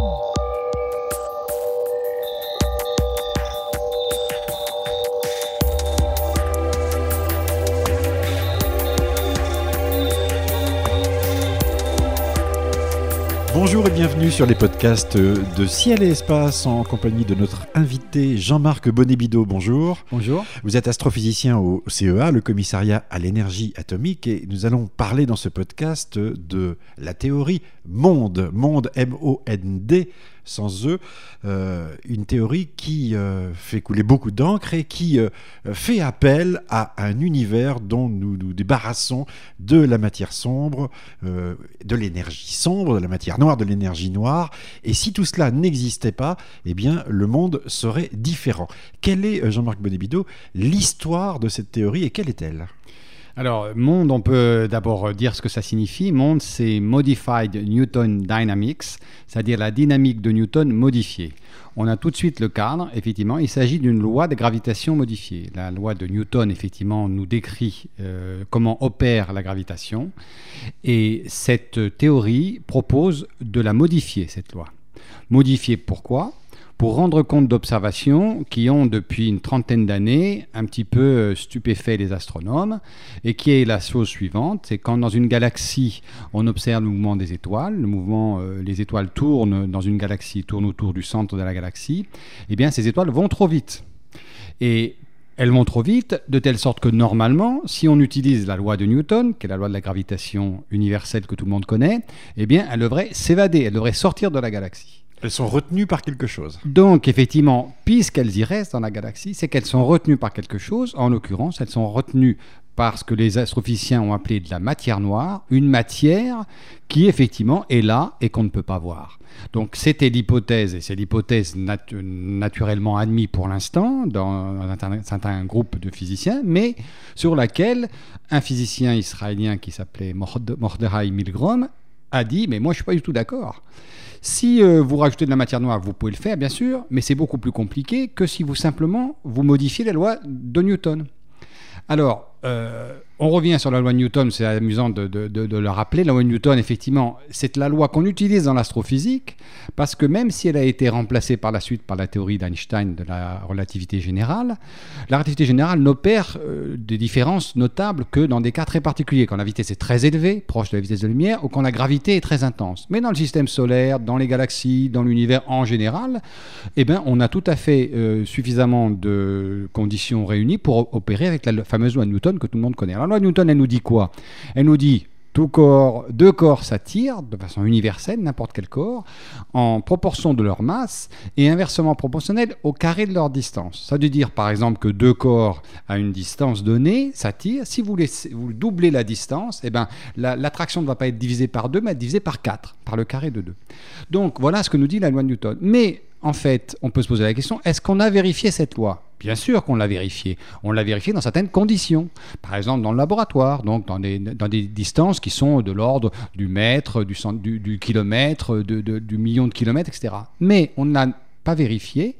Oh. Bonjour et bienvenue sur les podcasts de Ciel et Espace en compagnie de notre invité Jean-Marc Bonnebido. Bonjour. Bonjour. Vous êtes astrophysicien au CEA, le commissariat à l'énergie atomique, et nous allons parler dans ce podcast de la théorie monde, monde M-O-N-D sans eux, euh, une théorie qui euh, fait couler beaucoup d'encre et qui euh, fait appel à un univers dont nous nous débarrassons de la matière sombre, de l'énergie sombre, de la matière noire, de l'énergie noire. Et si tout cela n'existait pas, eh bien, le monde serait différent. Quelle est, Jean-Marc Bonnebido, l'histoire de cette théorie et quelle est-elle? Alors, monde, on peut d'abord dire ce que ça signifie. Monde, c'est Modified Newton Dynamics, c'est-à-dire la dynamique de Newton modifiée. On a tout de suite le cadre, effectivement, il s'agit d'une loi de gravitation modifiée. La loi de Newton, effectivement, nous décrit euh, comment opère la gravitation, et cette théorie propose de la modifier, cette loi. Modifier pourquoi? Pour rendre compte d'observations qui ont depuis une trentaine d'années un petit peu euh, stupéfait les astronomes et qui est la chose suivante, c'est quand dans une galaxie on observe le mouvement des étoiles, le mouvement, euh, les étoiles tournent dans une galaxie, tournent autour du centre de la galaxie, eh bien ces étoiles vont trop vite. Et elles vont trop vite, de telle sorte que normalement, si on utilise la loi de Newton, qui est la loi de la gravitation universelle que tout le monde connaît, eh bien, elles devraient s'évader, elles devraient sortir de la galaxie. Elles sont retenues par quelque chose. Donc, effectivement, puisqu'elles y restent dans la galaxie, c'est qu'elles sont retenues par quelque chose. En l'occurrence, elles sont retenues par ce que les astrophysiciens ont appelé de la matière noire, une matière qui effectivement est là et qu'on ne peut pas voir. Donc c'était l'hypothèse, et c'est l'hypothèse naturellement admise pour l'instant dans un certain groupe de physiciens, mais sur laquelle un physicien israélien qui s'appelait Mordechai Milgrom a dit, mais moi je suis pas du tout d'accord. Si euh, vous rajoutez de la matière noire, vous pouvez le faire, bien sûr, mais c'est beaucoup plus compliqué que si vous simplement vous modifiez la loi de Newton. Alors, euh, on revient sur la loi Newton, c'est amusant de, le rappeler. La loi Newton, effectivement, c'est la loi qu'on utilise dans l'astrophysique, parce que même si elle a été remplacée par la suite par la théorie d'Einstein de la relativité générale, la relativité générale n'opère euh, des différences notables que dans des cas très particuliers, quand la vitesse est très élevée, proche de la vitesse de la lumière, ou quand la gravité est très intense. Mais dans le système solaire, dans les galaxies, dans l'univers en général, eh bien, on a tout à fait euh, suffisamment de conditions réunies pour opérer avec la fameuse loi Newton que tout le monde connaît. La loi Newton, elle nous dit quoi? Elle nous dit tout corps, deux corps s'attirent de façon universelle, n'importe quel corps, en proportion de leur masse et inversement proportionnel au carré de leur distance. Ça veut dire par exemple que deux corps à une distance donnée s'attirent. Si vous doublez la distance, eh ben, l'attraction ne va pas être divisée par deux, mais divisée par quatre, par le carré de deux. Donc voilà ce que nous dit la loi de Newton. Mais en fait, on peut se poser la question, est-ce qu'on a vérifié cette loi? Bien sûr qu'on l'a vérifié. On l'a vérifié dans certaines conditions. Par exemple, dans le laboratoire, donc dans des, distances qui sont de l'ordre du mètre, du, du, kilomètre, du million de kilomètres, etc. Mais on n'a pas vérifié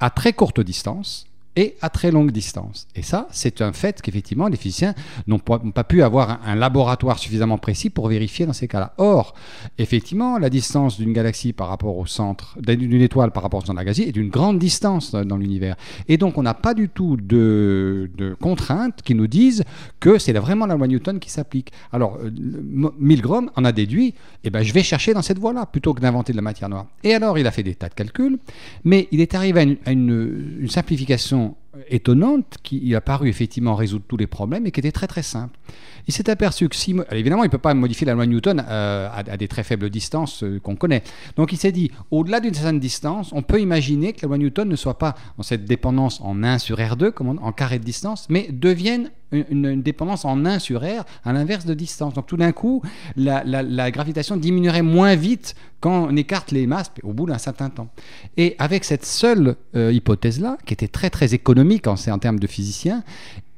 à très courte distance et à très longue distance. Et ça, c'est un fait qu'effectivement, les physiciens n'ont pas, pu avoir un, laboratoire suffisamment précis pour vérifier dans ces cas-là. Or, effectivement, la distance d'une galaxie par rapport au centre, d'une étoile par rapport au centre de la galaxie est d'une grande distance dans l'univers. Et donc, on n'a pas du tout de, contraintes qui nous disent que c'est vraiment la loi Newton qui s'applique. Alors, euh, Milgrom en a déduit, eh ben, je vais chercher dans cette voie-là, plutôt que d'inventer de la matière noire. Et alors, il a fait des tas de calculs, mais il est arrivé à une simplification sont étonnante qui a paru effectivement résoudre tous les problèmes et qui était très très simple. Il s'est aperçu que si... évidemment, il ne peut pas modifier la loi Newton euh, à, des très faibles distances euh, qu'on connaît. Donc il s'est dit, au-delà d'une certaine distance, on peut imaginer que la loi Newton ne soit pas dans cette dépendance en 1 sur R2, comme en carré de distance, mais devienne une, dépendance en 1 sur R à l'inverse de distance. Donc tout d'un coup, la, gravitation diminuerait moins vite quand on écarte les masses au bout d'un certain temps. Et avec cette seule euh, hypothèse-là, qui était très très économique en, en termes de physiciens,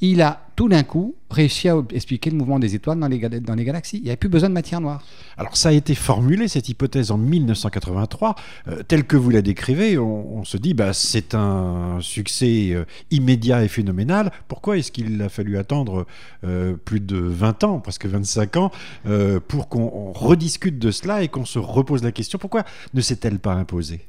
il a tout d'un coup réussi à expliquer le mouvement des étoiles dans les, dans les galaxies. Il n'y avait plus besoin de matière noire. Alors ça a été formulé, cette hypothèse, en 1983. Euh, telle que vous la décrivez, on, se dit, bah, c'est un succès euh, immédiat et phénoménal. Pourquoi est-ce qu'il a fallu attendre euh, plus de 20 ans, presque 25 ans, pour qu'on rediscute de cela et qu'on se repose la question, pourquoi ne s'est-elle pas imposée?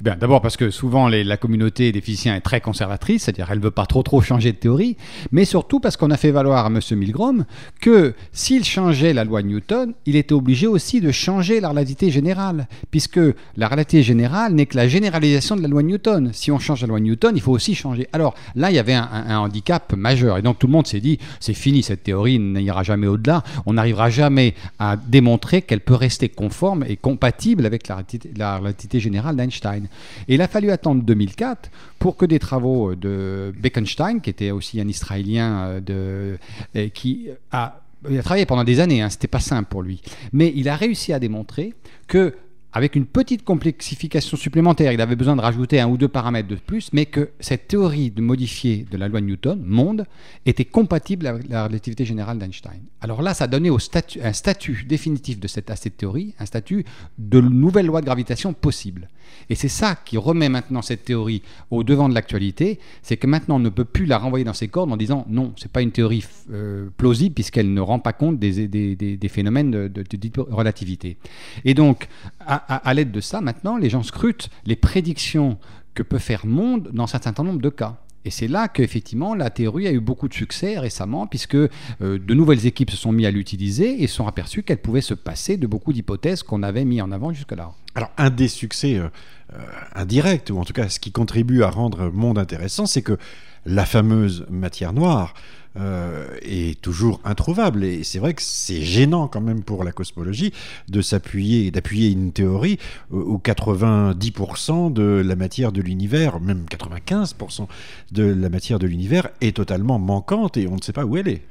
Eh Bien, D'abord parce que souvent les, la communauté des physiciens est très conservatrice, c'est-à-dire elle ne veut pas trop trop changer de théorie, mais surtout parce qu'on a fait valoir M. Milgrom que s'il changeait la loi de Newton, il était obligé aussi de changer la relativité générale, puisque la relativité générale n'est que la généralisation de la loi de Newton. Si on change la loi de Newton, il faut aussi changer. Alors là, il y avait un, handicap majeur, et donc tout le monde s'est dit, c'est fini, cette théorie n'ira jamais au-delà, on n'arrivera jamais à démontrer qu'elle peut rester conforme et compatible avec la la relativité générale d'Einstein. Et il a fallu attendre 2004 pour que des travaux de Bekenstein, qui était aussi un Israélien euh, de, qui a, travaillé pendant des années, hein, c'était pas simple pour lui, mais il a réussi à démontrer que avec une petite complexification supplémentaire, il avait besoin de rajouter un ou deux paramètres de plus, mais que cette théorie de modifier de la loi de Newton, monde, était compatible avec la relativité générale d'Einstein. Alors là, ça donnait au un statut définitif de cette, à cette théorie, un statut de nouvelle loi de gravitation possible. Et c'est ça qui remet maintenant cette théorie au devant de l'actualité, c'est que maintenant on ne peut plus la renvoyer dans ses cordes en disant non, c'est pas une théorie euh, plausible puisqu'elle ne rend pas compte des, phénomènes de, relativité. Et donc, à, à, l'aide de ça, maintenant, les gens scrutent les prédictions que peut faire Monde dans un certain nombre de cas. Et c'est là qu'effectivement la théorie a eu beaucoup de succès récemment, puisque euh, de nouvelles équipes se sont mis à l'utiliser et sont aperçues qu'elle pouvait se passer de beaucoup d'hypothèses qu'on avait mis en avant jusque-là. Alors un des succès euh, euh, indirects, ou en tout cas ce qui contribue à rendre Monde intéressant, c'est que la fameuse matière noire euh, est toujours introuvable. Et c'est vrai que c'est gênant quand même pour la cosmologie de s'appuyer, d'appuyer une théorie où 90% de la matière de l'univers, même 95% de la matière de l'univers est totalement manquante et on ne sait pas où elle est.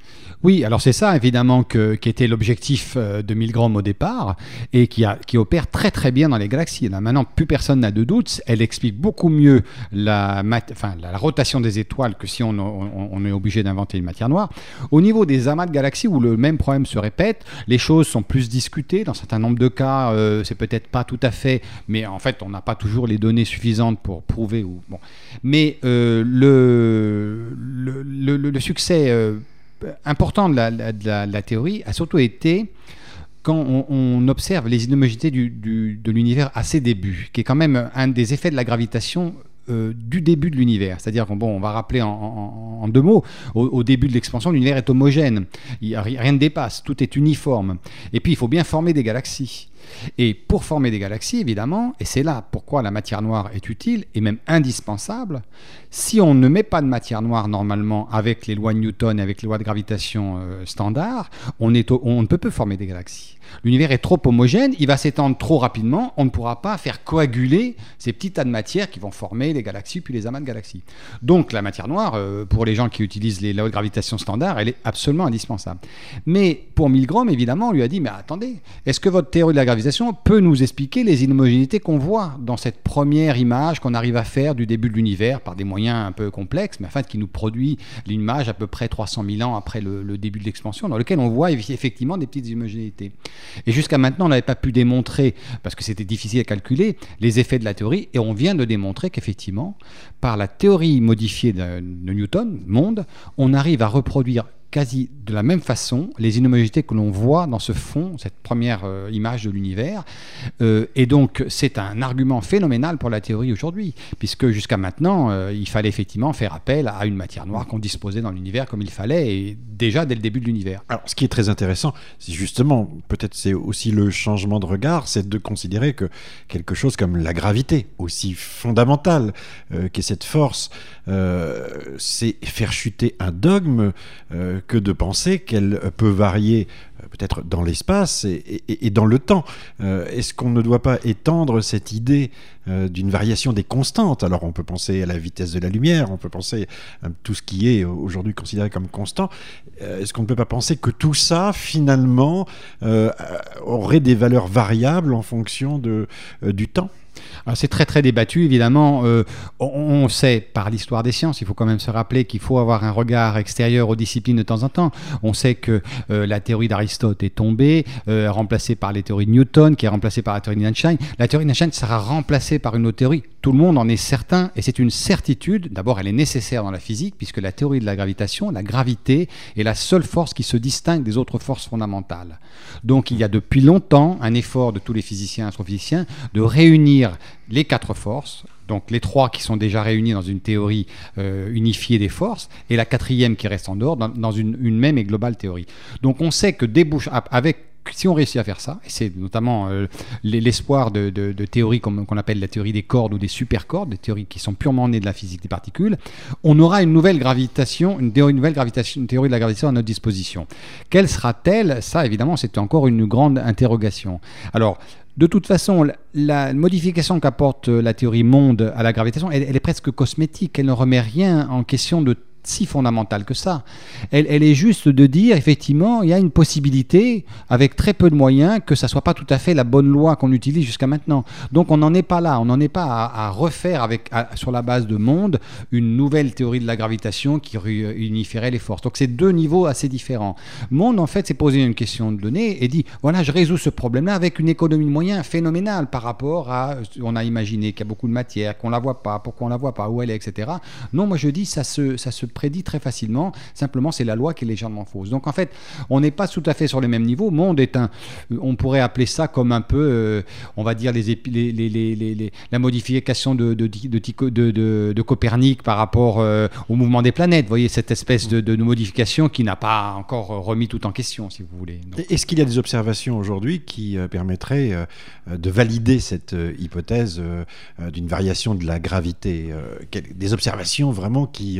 Oui, alors c'est ça évidemment que, qui était l'objectif euh, de Milgram au départ et qui, a, qui opère très très bien dans les galaxies. Maintenant, plus personne n'a de doute. Elle explique beaucoup mieux la, enfin, la, rotation des étoiles que si on, on, est obligé d'inventer une matière Au niveau des amas de galaxies où le même problème se répète, les choses sont plus discutées. Dans certains nombre de cas, euh, c'est peut-être pas tout à fait, mais en fait, on n'a pas toujours les données suffisantes pour prouver. Ou. Mais euh, le, succès important de la, théorie a surtout été quand on, observe les inhomogénéités de l'univers à ses débuts, qui est quand même un des effets de la gravitation euh, du début de l'univers. C'est-à-dire qu'on bon, on va rappeler en, deux mots, au, début de l'expansion, l'univers est homogène, il, rien ne dépasse, tout est uniforme. Et puis il faut bien former des galaxies. Et pour former des galaxies, évidemment, et c'est là pourquoi la matière noire est utile et même indispensable, si on ne met pas de matière noire normalement avec les lois de Newton et avec les lois de gravitation euh, standard, on, ne peut pas former des galaxies. L'univers est trop homogène, il va s'étendre trop rapidement, on ne pourra pas faire coaguler ces petits tas de matière qui vont former les galaxies puis les amas de galaxies. Donc la matière noire, euh, pour les gens qui utilisent les lois de gravitation standard, elle est absolument indispensable. Mais pour Milgram, évidemment, on lui a dit, mais attendez, est-ce que votre théorie de la peut nous expliquer les inhomogénéités qu'on voit dans cette première image qu'on arrive à faire du début de l'univers par des moyens un peu complexe, mais en fait qui nous produit l'image à peu près 300 000 ans après le, début de l'expansion, dans lequel on voit effectivement des petites homogénéités. Et jusqu'à maintenant, on n'avait pas pu démontrer, parce que c'était difficile à calculer, les effets de la théorie, et on vient de démontrer qu'effectivement, par la théorie modifiée de, de Newton, monde, on arrive à reproduire quasi de la même façon les inhomogénéités que l'on voit dans ce fond, cette première euh, image de l'univers. Euh, et donc c'est un argument phénoménal pour la théorie aujourd'hui, puisque jusqu'à maintenant, euh, il fallait effectivement faire appel à une matière noire qu'on disposait dans l'univers comme il fallait, et déjà dès le début de l'univers. Alors ce qui est très intéressant, c'est justement, peut-être c'est aussi le changement de regard, c'est de considérer que quelque chose comme la gravité, aussi fondamentale qu'est cette force, c'est faire chuter un dogme que de penser qu'elle peut varier peut-être dans l'espace et, dans le temps. Est-ce qu'on ne doit pas étendre cette idée d'une variation des constantes? Alors on peut penser à la vitesse de la lumière, on peut penser à tout ce qui est aujourd'hui considéré comme constant. Est-ce qu'on ne peut pas penser que tout ça, finalement, aurait des valeurs variables en fonction de, du temps? C'est très très débattu, évidemment. Euh, on, sait par l'histoire des sciences, il faut quand même se rappeler qu'il faut avoir un regard extérieur aux disciplines de temps en temps. On sait que euh, la théorie d'Aristote est tombée, euh, remplacée par les théories de Newton, qui est remplacée par la théorie d'Einstein. La théorie d'Einstein sera remplacée par une autre théorie. Tout le monde en est certain, et c'est une certitude. D'abord, elle est nécessaire dans la physique, puisque la théorie de la gravitation, la gravité, est la seule force qui se distingue des autres forces fondamentales. Donc, il y a depuis longtemps un effort de tous les physiciens et astrophysiciens de réunir les quatre forces, donc les trois qui sont déjà réunis dans une théorie euh, unifiée des forces, et la quatrième qui reste en dehors dans, une, même et globale théorie. Donc on sait que débouche, avec si on réussit à faire ça, et c'est notamment euh, l'espoir de, théories qu'on appelle la théorie des cordes ou des supercordes, des théories qui sont purement nées de la physique des particules, on aura une nouvelle gravitation, une théorie, nouvelle gravitation, une théorie de la gravitation à notre disposition. Quelle sera-t-elle? Ça, évidemment, c'est encore une grande interrogation. Alors, de toute façon, la modification qu'apporte la théorie monde à la gravitation, elle, est presque cosmétique. Elle ne remet rien en question de si fondamentale que ça. Elle, est juste de dire, effectivement, il y a une possibilité, avec très peu de moyens, que ça soit pas tout à fait la bonne loi qu'on utilise jusqu'à maintenant. Donc on n'en est pas là, on n'en est pas à, refaire avec, sur la base de monde une nouvelle théorie de la gravitation qui unifierait les forces. Donc c'est deux niveaux assez différents. Monde, en fait, s'est posé une question de données et dit, voilà, je résous ce problème-là avec une économie de moyens phénoménale par rapport à, on a imaginé qu'il y a beaucoup de matière, qu'on la voit pas, pourquoi on la voit pas, où elle est, etc. Non, moi je dis, ça se, ça se prédit très facilement. Simplement, c'est la loi qui est légèrement fausse. Donc en fait, on n'est pas tout à fait sur les mêmes niveaux. Monde est un, on pourrait appeler ça comme un peu, euh, on va dire la modification de, Copernic par rapport euh, au mouvement des planètes. Vous voyez cette espèce de, modification qui n'a pas encore remis tout en question, si vous voulez. Est-ce qu'il y a des observations aujourd'hui qui euh, permettraient de valider cette hypothèse d'une variation de la gravité Des observations vraiment qui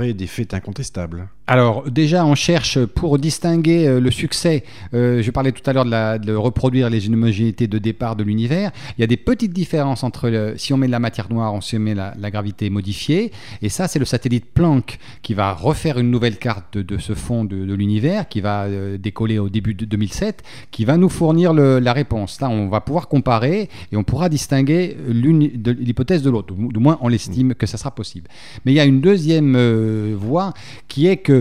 des faits incontestables Alors déjà, on cherche pour distinguer euh, le succès, euh, je parlais tout à l'heure de, reproduire les homogénéités de départ de l'univers, il y a des petites différences entre si on met de la matière noire, on se met la, gravité modifiée, et ça c'est le satellite Planck qui va refaire une nouvelle carte de, ce fond de, l'univers, qui va euh, décoller au début de 2007, qui va nous fournir la réponse. Là, on va pouvoir comparer et on pourra distinguer l'hypothèse de l'autre, du moins on l'estime que ça sera possible. Mais il y a une deuxième voie, qui est que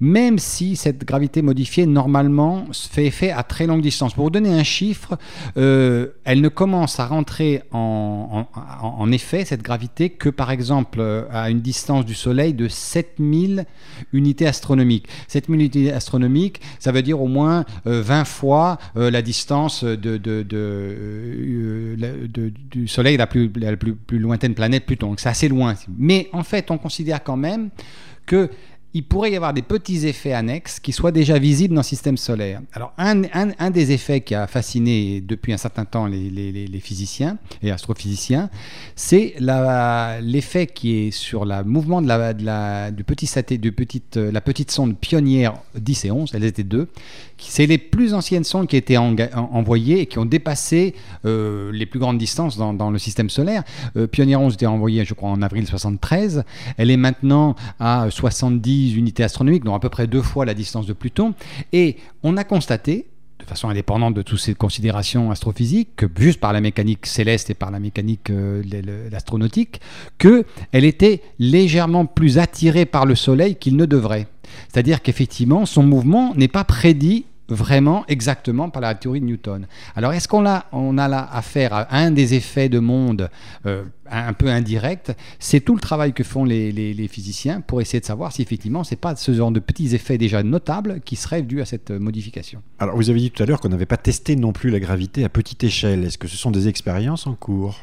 même si cette gravité modifiée, normalement, fait effet à très longue distance. Pour vous donner un chiffre, euh, elle ne commence à rentrer en, effet, cette gravité, que par exemple à une distance du Soleil de 7000 unités astronomiques. 7000 unités astronomiques, ça veut dire au moins 20 euh, fois euh, la distance du Soleil, la plus, la plus lointaine planète Pluton. Donc c'est assez loin. Mais en fait, on considère quand même que il pourrait y avoir des petits effets annexes qui soient déjà visibles dans le système solaire. Alors, un, des effets qui a fasciné depuis un certain temps les, physiciens et astrophysiciens, c'est l'effet qui est sur le mouvement de la, petite, la petite sonde pionnière 10 et 11, elles étaient deux, c'est les plus anciennes sondes qui ont été envoyées et qui ont dépassé euh, les plus grandes distances dans, le système solaire. Euh, Pioneer 11 était envoyée, je crois, en avril 73. Elle est maintenant à 70 unités astronomiques, donc à peu près deux fois la distance de Pluton. Et on a constaté, de façon indépendante de toutes ces considérations astrophysiques, que juste par la mécanique céleste et par la mécanique euh, astronautique, qu'elle était légèrement plus attirée par le Soleil qu'il ne devrait. C'est-à-dire qu'effectivement, son mouvement n'est pas prédit vraiment exactement par la théorie de Newton. Alors est-ce qu'on a, on a là affaire à un des effets de monde euh, un peu indirect C'est tout le travail que font les, les, physiciens pour essayer de savoir si effectivement c'est pas ce genre de petits effets déjà notables qui seraient dus à cette modification. Alors vous avez dit tout à l'heure qu'on n'avait pas testé non plus la gravité à petite échelle. Est-ce que ce sont des expériences en cours?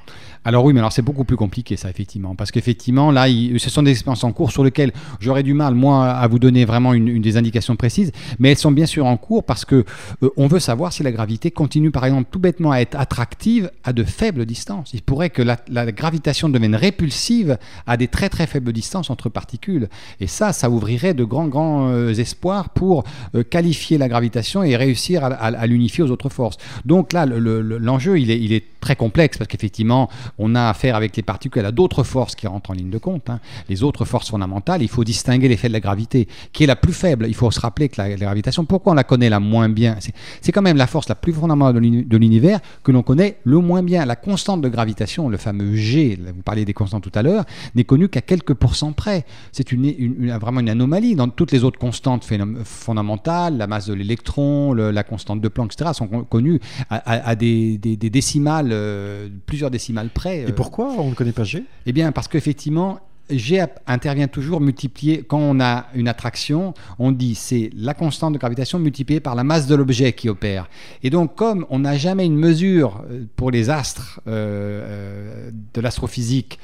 Alors oui, mais alors c'est beaucoup plus compliqué ça, effectivement. Parce qu'effectivement, là, ce sont des expériences en cours sur lesquelles j'aurais du mal, moi, à vous donner vraiment une, des indications précises. Mais elles sont bien sûr en cours parce que euh, on veut savoir si la gravité continue, par exemple, tout bêtement à être attractive à de faibles distances. Il pourrait que la, gravité gravitation devienne répulsive à des très très faibles distances entre particules. Et ça, ça ouvrirait de grands grands euh, espoirs pour euh, qualifier la gravitation et réussir à, l'unifier aux autres forces. Donc là, le- le- l'enjeu, il est, il est très complexe parce qu'effectivement, on a affaire avec les particules à d'autres forces qui rentrent en ligne de compte. hein. Les autres forces fondamentales, il faut distinguer l'effet de la gravité, qui est la plus faible. Il faut se rappeler que la, la gravitation, pourquoi on la connaît la moins bien? C'est- quand même la force la plus fondamentale de l'univers que l'on connaît le moins bien. La constante de gravitation, le fameux G, vous parliez des constantes tout à l'heure, n'est connue qu'à quelques pourcents près. C'est une, une- une- vraiment une anomalie. Dans toutes les autres constantes fondamentales, la masse de l'électron, le- la constante de Planck, etc., sont con- connues à, à- à des, des- des décimales, euh, plusieurs décimales près. Et euh, pourquoi on ne connaît pas G? Eh bien, parce qu'effectivement, G intervient toujours multiplié. Quand on a une attraction, on dit c'est la constante de gravitation multipliée par la masse de l'objet qui opère. Et donc, comme on n'a jamais une mesure euh, pour les astres euh, euh, de l'astrophysique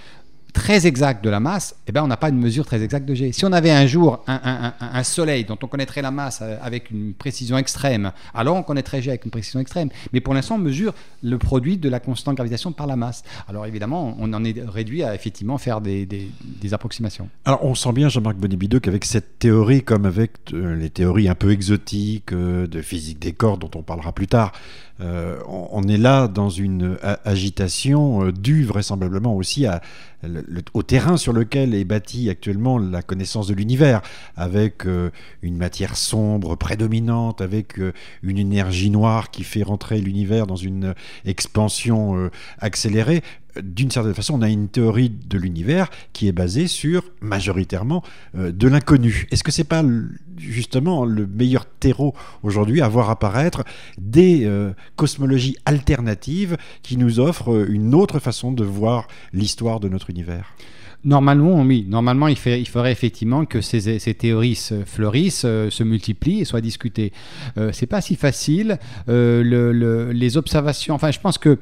très exacte de la masse, eh ben, on n'a pas une mesure très exacte de G. Si on avait un jour un, soleil dont on connaîtrait la masse euh, avec une précision extrême, alors on connaîtrait G avec une précision extrême. Mais pour l'instant, on mesure le produit de la constante gravitation par la masse. Alors évidemment, on en est réduit à effectivement faire des, approximations. Alors, on sent bien, Jean-Marc Bonibideux, qu'avec cette théorie, comme avec euh, les théories un peu exotiques euh, de physique des cordes, dont on parlera plus tard, on, est là dans une agitation due vraisemblablement aussi à, le- au terrain sur lequel est bâtie actuellement la connaissance de l'univers, avec euh, une matière sombre prédominante, avec euh, une énergie noire qui fait rentrer l'univers dans une expansion euh, accélérée. D'une certaine façon, on a une théorie de l'univers qui est basée sur majoritairement euh, de l'inconnu. Est-ce que c'est pas justement le meilleur terreau aujourd'hui à voir apparaître des euh, cosmologies alternatives qui nous offrent euh, une autre façon de voir l'histoire de notre univers? Normalement, oui. Normalement, il, faudrait effectivement que ces, théories se fleurissent, se multiplient et soient discutées. Euh, c'est pas si facile. Le- le- les observations. Enfin, je pense que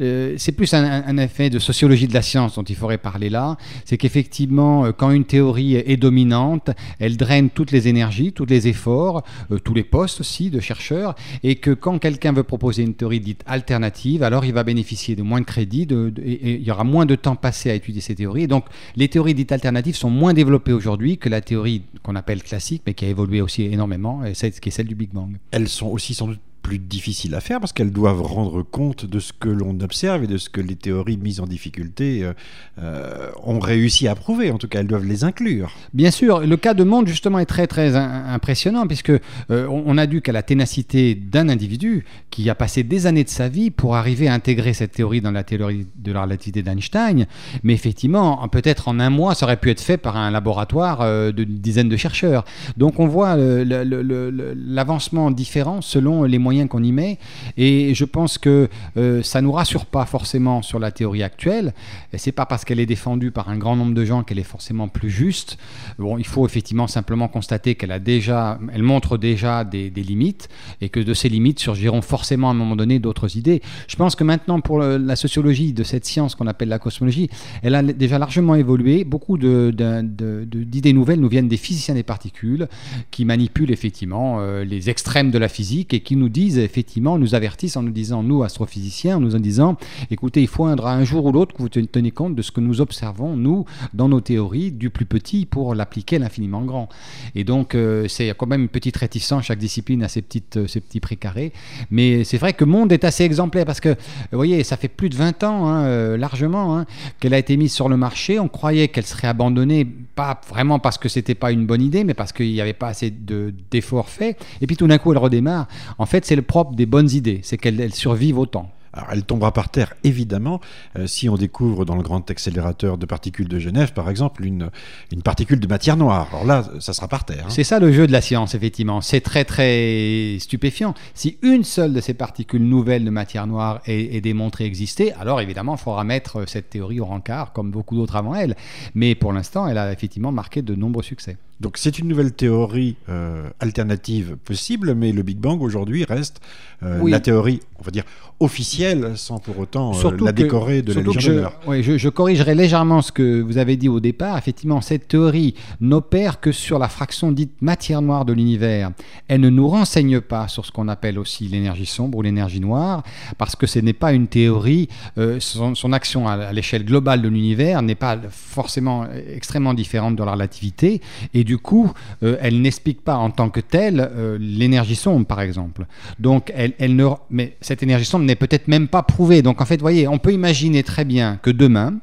euh, c'est plus un, effet de sociologie de la science dont il faudrait parler là. C'est qu'effectivement, euh, quand une théorie est dominante, elle draine toutes les énergies, tous les efforts, euh, tous les postes aussi de chercheurs, et que quand quelqu'un veut proposer une théorie dite alternative, alors il va bénéficier de moins de crédit, de- de- et, il y aura moins de temps passé à étudier ces théories. Et donc, les théories dites alternatives sont moins développées aujourd'hui que la théorie qu'on appelle classique, mais qui a évolué aussi énormément, et qui est celle du Big Bang. Elles sont aussi sans doute plus difficiles à faire parce qu'elles doivent rendre compte de ce que l'on observe et de ce que les théories mises en difficulté euh, euh, ont réussi à prouver. En tout cas, elles doivent les inclure. Bien sûr, le cas de Monde justement est très très impressionnant puisque euh, on a dû qu'à la ténacité d'un individu qui a passé des années de sa vie pour arriver à intégrer cette théorie dans la théorie de la relativité d'Einstein. Mais effectivement, en- peut-être en un mois, ça aurait pu être fait par un laboratoire euh, de dizaines de chercheurs. Donc on voit l'avancement différent selon les moyens qu'on y met. Et je pense que euh, ça nous rassure pas forcément sur la théorie actuelle. Et c'est pas parce qu'elle est défendue par un grand nombre de gens qu'elle est forcément plus juste. Bon, il faut effectivement simplement constater qu'elle a déjà, elle montre déjà des, des limites et que de ces limites surgiront forcément à un moment donné d'autres idées. Je pense que maintenant, pour le- la sociologie de cette science qu'on appelle la cosmologie, elle a déjà largement évolué. Beaucoup de- de- de- d'idées nouvelles nous viennent des physiciens des particules qui manipulent effectivement euh, les extrêmes de la physique et qui nous disent effectivement, nous avertissent en nous disant, nous astrophysiciens, en nous en disant, écoutez, il faudra un jour ou l'autre que vous ten- tenez compte de ce que nous observons, nous, dans nos théories, du plus petit pour l'appliquer à l'infiniment grand. Et donc, euh, c'est quand même une petite réticence, chaque discipline a ses, petites, euh, ses petits précarés. Mais c'est vrai que Monde est assez exemplaire parce que, vous voyez, ça fait plus de 20 ans, hein, euh, largement, hein, qu'elle a été mise sur le marché. On croyait qu'elle serait abandonnée, pas vraiment parce que c'était pas une bonne idée, mais parce qu'il n'y avait pas assez de- d'efforts faits. Et puis tout d'un coup, elle redémarre. En fait, c'est le propre des bonnes idées, c'est qu'elles elles survivent autant. Alors, elle tombera par terre, évidemment, euh, si on découvre dans le grand accélérateur de particules de Genève, par exemple, une, une particule de matière noire. Alors là, ça sera par terre. hein. C'est ça le jeu de la science, effectivement. C'est très très stupéfiant. Si une seule de ces particules nouvelles de matière noire est, est démontrée exister, alors évidemment, il faudra mettre cette théorie au rencard, comme beaucoup d'autres avant elle. Mais pour l'instant, elle a effectivement marqué de nombreux succès. Donc c'est une nouvelle théorie euh, alternative possible, mais le Big Bang aujourd'hui reste euh, Oui. la théorie, on va dire, officielle, sans pour autant euh, la que- décorer de la Légion je, oui, je, je corrigerai légèrement ce que vous avez dit au départ. Effectivement, cette théorie n'opère que sur la fraction dite matière noire de l'univers. Elle ne nous renseigne pas sur ce qu'on appelle aussi l'énergie sombre ou l'énergie noire, parce que ce n'est pas une théorie, euh, son, son action à, à l'échelle globale de l'univers n'est pas forcément extrêmement différente de la relativité, et du coup, euh, elle n'explique pas en tant que telle euh, l'énergie sombre, par exemple. Donc, elle, elle ne, mais cette énergie sombre n'est peut-être même pas prouvée. Donc, en fait, vous voyez, on peut imaginer très bien que demain,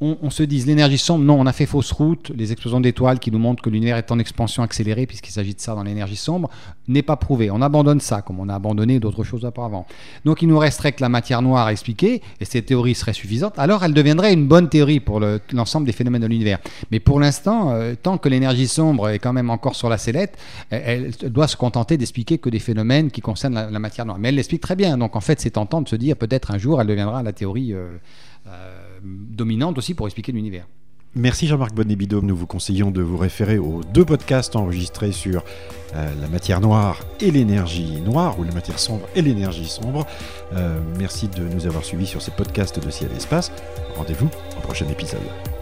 on, se dise l'énergie sombre, non, on a fait fausse route, les explosions d'étoiles qui nous montrent que l'univers est en expansion accélérée, puisqu'il s'agit de ça dans l'énergie sombre, n'est pas prouvé. On abandonne ça, comme on a abandonné d'autres choses auparavant. Donc, il nous resterait que la matière noire à expliquer, et cette théorie serait suffisante, alors elle deviendrait une bonne théorie pour le- l'ensemble des phénomènes de l'univers. Mais pour l'instant, euh, tant que l'énergie sombre est quand même encore sur la sellette, elle, doit se contenter d'expliquer que des phénomènes qui concernent la, matière noire. Mais elle l'explique très bien. Donc en fait, c'est tentant de se dire peut-être un jour, elle deviendra la théorie euh, dominante aussi pour expliquer l'univers. Merci Jean-Marc Bonnet-Bidôme. Nous vous conseillons de vous référer aux deux podcasts enregistrés sur euh, la matière noire et l'énergie noire, ou la matière sombre et l'énergie sombre. Euh, merci de nous avoir suivis sur ces podcasts de Ciel et Espace. Rendez-vous au prochain épisode.